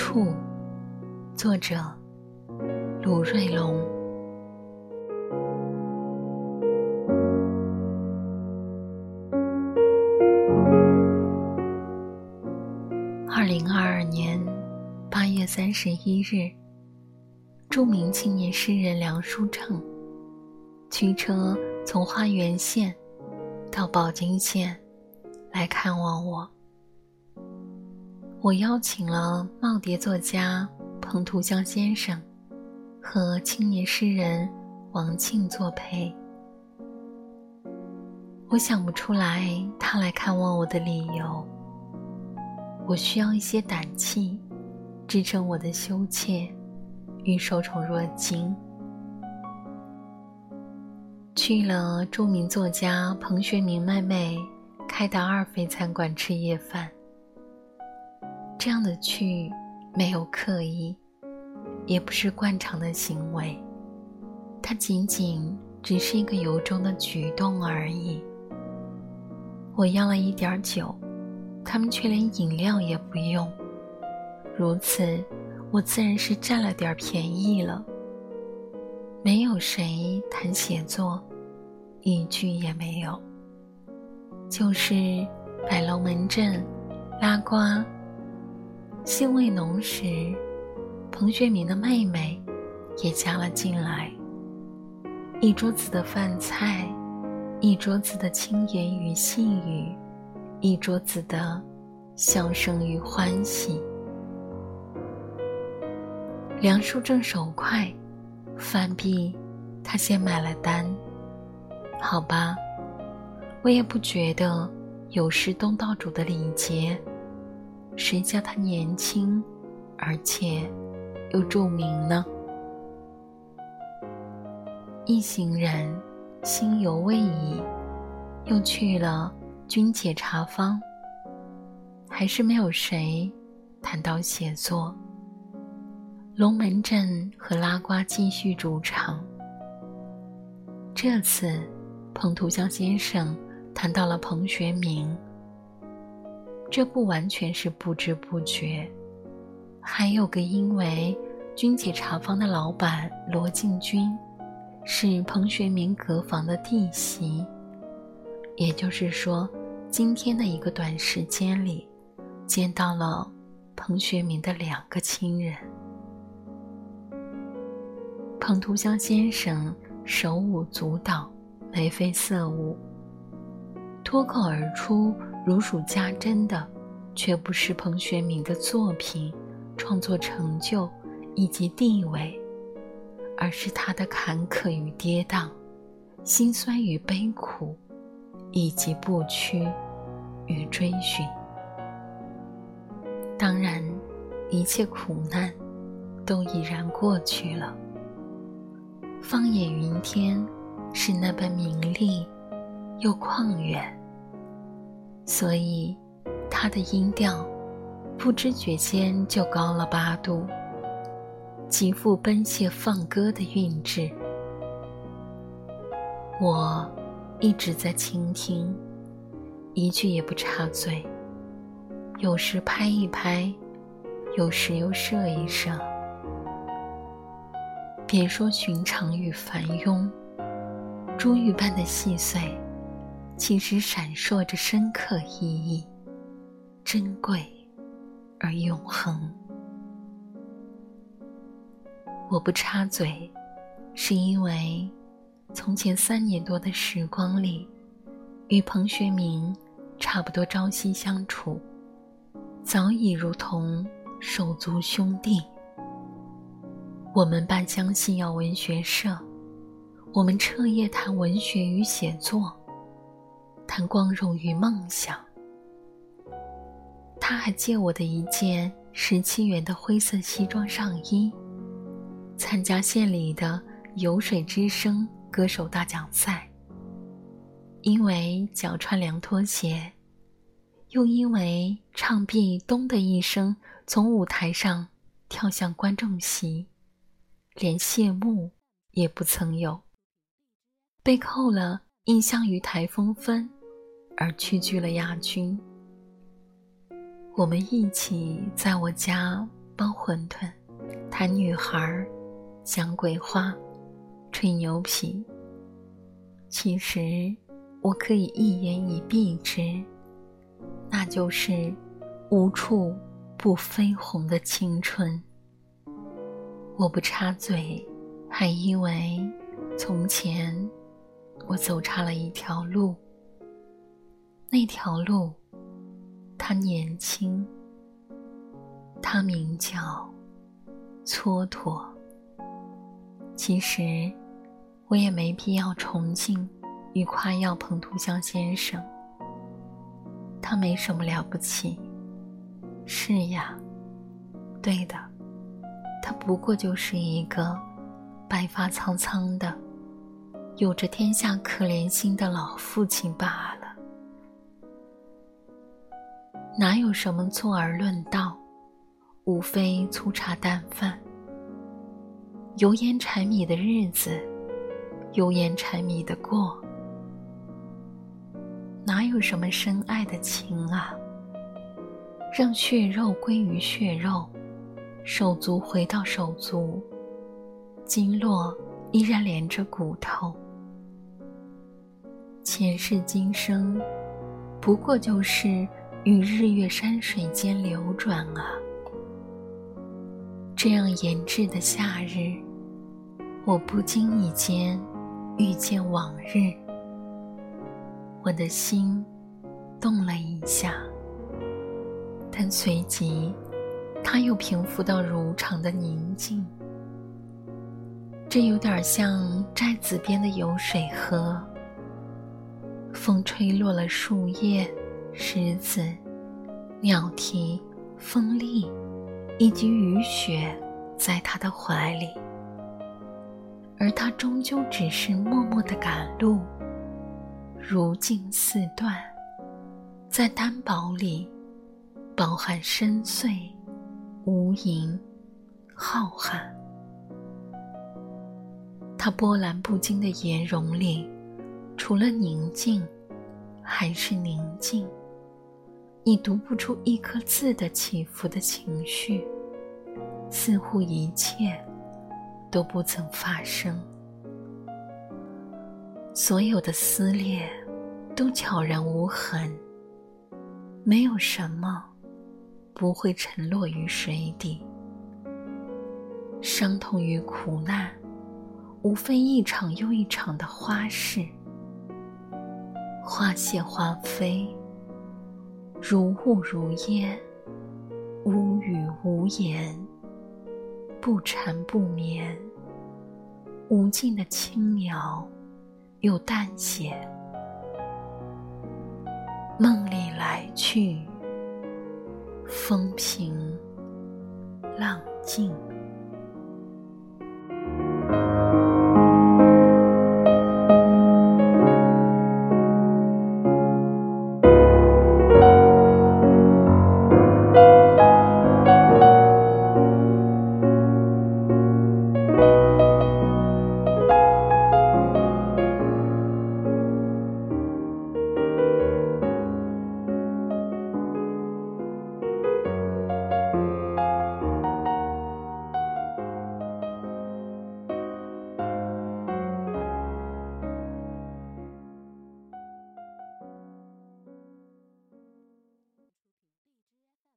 处，作者鲁瑞龙。二零二二年八月三十一日，著名青年诗人梁书正驱车从花园县到宝金县来看望我。我邀请了耄耋作家彭图江先生和青年诗人王庆作陪。我想不出来他来看望我的理由。我需要一些胆气，支撑我的羞怯与受宠若惊。去了著名作家彭学明妹妹开的二肥餐馆吃夜饭。这样的去，没有刻意，也不是惯常的行为，它仅仅只是一个由衷的举动而已。我要了一点酒，他们却连饮料也不用。如此，我自然是占了点便宜了。没有谁谈写作，一句也没有。就是摆龙门阵，拉呱。兴味浓时，彭学明的妹妹也加了进来。一桌子的饭菜，一桌子的轻言与细语，一桌子的笑声与欢喜。梁叔正手快，饭毕，他先买了单。好吧，我也不觉得有失东道主的礼节。谁叫他年轻，而且又著名呢？一行人心犹未已，又去了君姐茶坊，还是没有谁谈到写作。龙门阵和拉瓜继续主场。这次，彭图江先生谈到了彭学明。这不完全是不知不觉，还有个因为君姐茶坊的老板罗敬军是彭学明隔房的弟媳，也就是说，今天的一个短时间里，见到了彭学明的两个亲人。彭图香先生手舞足蹈，眉飞色舞，脱口而出。如数家珍的，却不是彭学明的作品、创作成就以及地位，而是他的坎坷与跌宕、心酸与悲苦，以及不屈与追寻。当然，一切苦难都已然过去了。放眼云天，是那般明丽又旷远。所以，他的音调不知觉间就高了八度，极富奔泻放歌的韵致。我一直在倾听，一句也不插嘴，有时拍一拍，有时又射一射。别说寻常与繁庸，珠玉般的细碎。其实闪烁着深刻意义，珍贵而永恒。我不插嘴，是因为从前三年多的时光里，与彭学明差不多朝夕相处，早已如同手足兄弟。我们办江西药文学社，我们彻夜谈文学与写作。谈光荣与梦想。他还借我的一件十七元的灰色西装上衣，参加县里的油水之声歌手大奖赛。因为脚穿凉拖鞋，又因为唱毕“咚”的一声，从舞台上跳向观众席，连谢幕也不曾有，被扣了印象与台风分。而屈居了亚军。我们一起在我家包馄饨，谈女孩，讲鬼话，吹牛皮。其实，我可以一言以蔽之，那就是无处不绯红的青春。我不插嘴，还因为从前我走差了一条路。那条路，他年轻，他名叫蹉跎。其实，我也没必要崇敬与夸耀彭图香先生。他没什么了不起。是呀，对的，他不过就是一个白发苍苍的、有着天下可怜心的老父亲罢了。哪有什么坐而论道，无非粗茶淡饭、油盐柴米的日子，油盐柴米的过。哪有什么深爱的情啊？让血肉归于血肉，手足回到手足，经络依然连着骨头。前世今生，不过就是。与日月山水间流转啊，这样炎炙的夏日，我不经意间遇见往日，我的心动了一下，但随即，它又平复到如常的宁静。这有点像寨子边的有水河，风吹落了树叶。石子、鸟啼、风力，以及雨雪，在他的怀里，而他终究只是默默的赶路，如镜似断，在单薄里，饱含深邃、无垠、浩瀚。他波澜不惊的颜容里，除了宁静，还是宁静。你读不出一颗字的起伏的情绪，似乎一切都不曾发生。所有的撕裂都悄然无痕，没有什么不会沉落于水底。伤痛与苦难，无非一场又一场的花事，花谢花飞。如雾如烟，无语无言，不缠不眠，无尽的轻描又淡写，梦里来去，风平浪静。